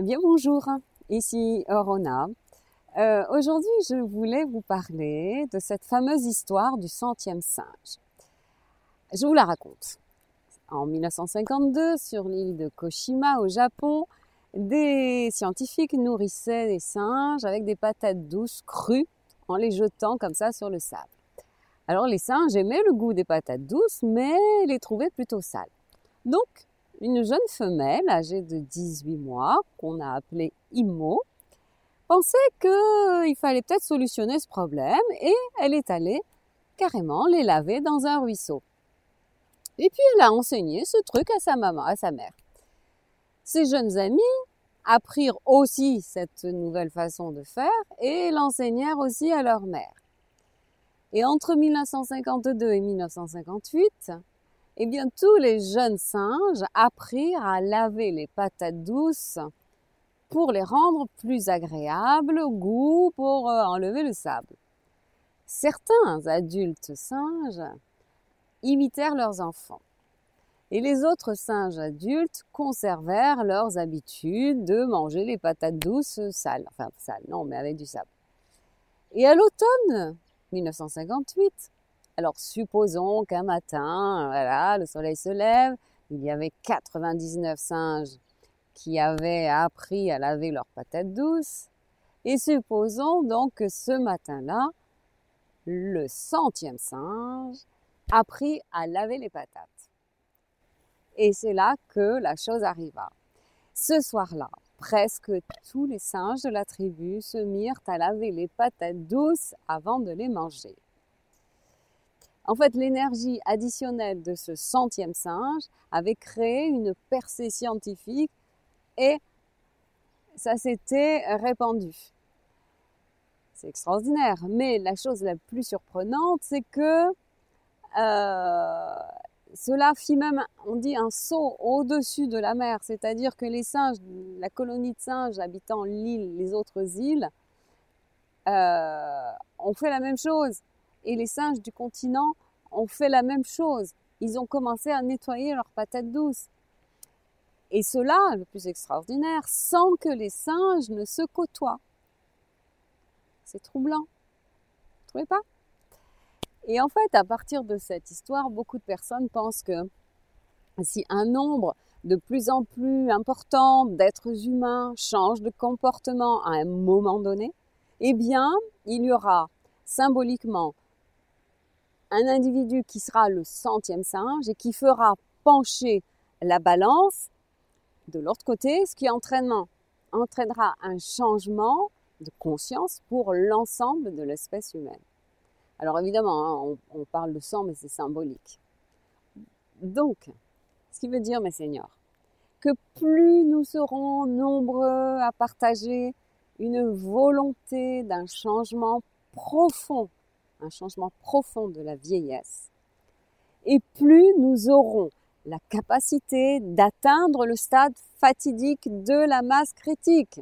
Eh bien bonjour, ici Orona. Euh, Aujourd'hui je voulais vous parler de cette fameuse histoire du centième singe. Je vous la raconte. En 1952, sur l'île de Koshima au Japon, des scientifiques nourrissaient des singes avec des patates douces crues en les jetant comme ça sur le sable. Alors les singes aimaient le goût des patates douces, mais les trouvaient plutôt sales. Donc une jeune femelle âgée de 18 mois, qu'on a appelée Imo, pensait qu'il fallait peut-être solutionner ce problème et elle est allée carrément les laver dans un ruisseau. Et puis elle a enseigné ce truc à sa maman, à sa mère. Ses jeunes amis apprirent aussi cette nouvelle façon de faire et l'enseignèrent aussi à leur mère. Et entre 1952 et 1958, eh bien, tous les jeunes singes apprirent à laver les patates douces pour les rendre plus agréables au goût, pour euh, enlever le sable. Certains adultes singes imitèrent leurs enfants. Et les autres singes adultes conservèrent leurs habitudes de manger les patates douces sales. Enfin, sales, non, mais avec du sable. Et à l'automne 1958, alors supposons qu'un matin, voilà, le soleil se lève, il y avait 99 singes qui avaient appris à laver leurs patates douces. Et supposons donc que ce matin-là, le centième singe apprit à laver les patates. Et c'est là que la chose arriva. Ce soir-là, presque tous les singes de la tribu se mirent à laver les patates douces avant de les manger. En fait, l'énergie additionnelle de ce centième singe avait créé une percée scientifique et ça s'était répandu. C'est extraordinaire. Mais la chose la plus surprenante, c'est que euh, cela fit même, on dit, un saut au-dessus de la mer. C'est-à-dire que les singes, la colonie de singes habitant l'île, les autres îles, euh, ont fait la même chose et les singes du continent ont fait la même chose. Ils ont commencé à nettoyer leurs patates douces. Et cela, le plus extraordinaire, sans que les singes ne se côtoient. C'est troublant. Vous trouvez pas? Et en fait, à partir de cette histoire, beaucoup de personnes pensent que si un nombre de plus en plus important d'êtres humains change de comportement à un moment donné, eh bien, il y aura symboliquement un individu qui sera le centième singe et qui fera pencher la balance de l'autre côté, ce qui entraînera un changement de conscience pour l'ensemble de l'espèce humaine. Alors évidemment, hein, on, parle de sang, mais c'est symbolique. Donc, ce qui veut dire, mes seigneurs, que plus nous serons nombreux à partager une volonté d'un changement profond un changement profond de la vieillesse, et plus nous aurons la capacité d'atteindre le stade fatidique de la masse critique.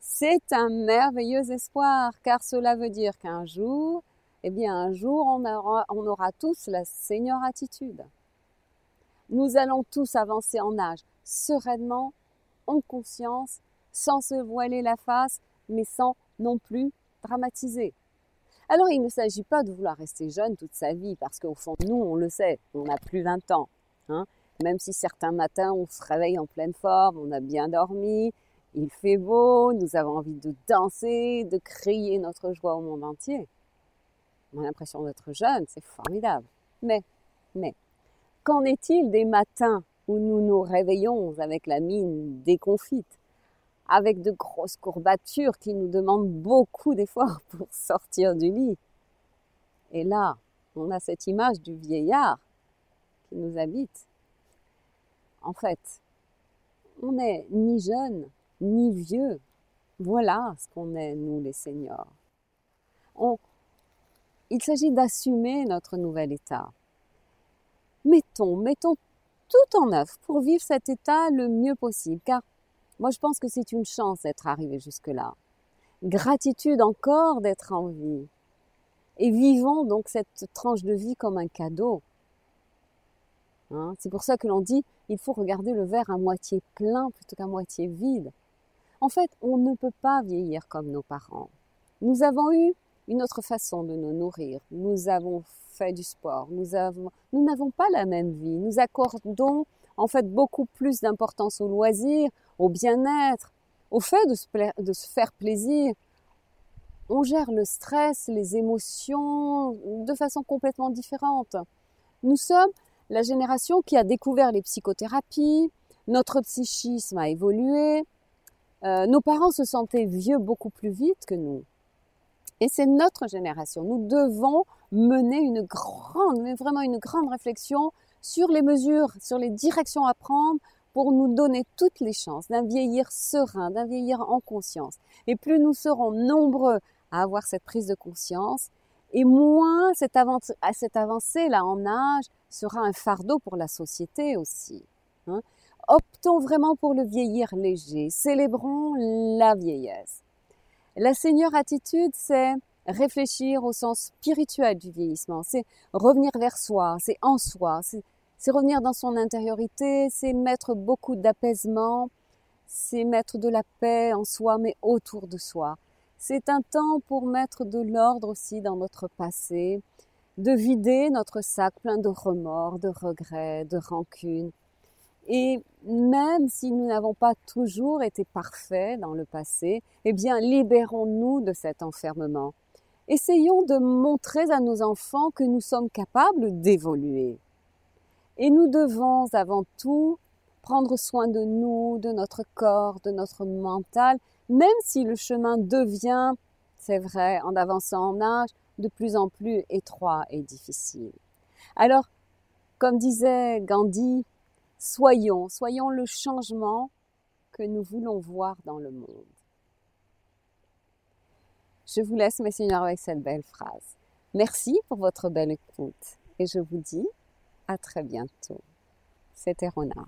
C'est un merveilleux espoir, car cela veut dire qu'un jour, eh bien un jour, on aura, tous la seigneur attitude. Nous allons tous avancer en âge, sereinement, en conscience, sans se voiler la face, mais sans non plus dramatiser. Alors il ne s'agit pas de vouloir rester jeune toute sa vie, parce qu'au fond, nous, on le sait, on n'a plus 20 ans. Hein. Même si certains matins, on se réveille en pleine forme, on a bien dormi, il fait beau, nous avons envie de danser, de crier notre joie au monde entier. On a l'impression d'être jeune, c'est formidable. Mais, mais, qu'en est-il des matins où nous nous réveillons avec la mine déconfite avec de grosses courbatures qui nous demandent beaucoup d'efforts pour sortir du lit. Et là, on a cette image du vieillard qui nous habite. En fait, on n'est ni jeune, ni vieux. Voilà ce qu'on est, nous les seniors. il s'agit d'assumer notre nouvel état. Mettons, mettons tout en œuvre pour vivre cet état le mieux possible, car moi, je pense que c'est une chance d'être arrivé jusque-là. Gratitude encore d'être en vie. Et vivons donc cette tranche de vie comme un cadeau. Hein c'est pour ça que l'on dit, il faut regarder le verre à moitié plein plutôt qu'à moitié vide. En fait, on ne peut pas vieillir comme nos parents. Nous avons eu une autre façon de nous nourrir. Nous avons du sport. Nous avons, nous n'avons pas la même vie. Nous accordons en fait beaucoup plus d'importance au loisir, au bien-être, au fait de se, de se faire plaisir. On gère le stress, les émotions de façon complètement différente. Nous sommes la génération qui a découvert les psychothérapies, notre psychisme a évolué, euh, nos parents se sentaient vieux beaucoup plus vite que nous. Et c'est notre génération. Nous devons mener une grande, mais vraiment une grande réflexion sur les mesures, sur les directions à prendre pour nous donner toutes les chances d'un vieillir serein, d'un vieillir en conscience. Et plus nous serons nombreux à avoir cette prise de conscience, et moins cette, avancée-là en âge sera un fardeau pour la société aussi. Hein. Optons vraiment pour le vieillir léger, célébrons la vieillesse. La seigneur attitude, c'est réfléchir au sens spirituel du vieillissement, c'est revenir vers soi, c'est en soi, c'est revenir dans son intériorité, c'est mettre beaucoup d'apaisement, c'est mettre de la paix en soi, mais autour de soi. C'est un temps pour mettre de l'ordre aussi dans notre passé, de vider notre sac plein de remords, de regrets, de rancunes. Et même si nous n'avons pas toujours été parfaits dans le passé, eh bien, libérons-nous de cet enfermement. Essayons de montrer à nos enfants que nous sommes capables d'évoluer. Et nous devons avant tout prendre soin de nous, de notre corps, de notre mental, même si le chemin devient, c'est vrai, en avançant en âge, de plus en plus étroit et difficile. Alors, comme disait Gandhi, soyons, soyons le changement que nous voulons voir dans le monde. Je vous laisse, mes seigneurs, avec cette belle phrase. Merci pour votre belle écoute et je vous dis à très bientôt. C'était Rona.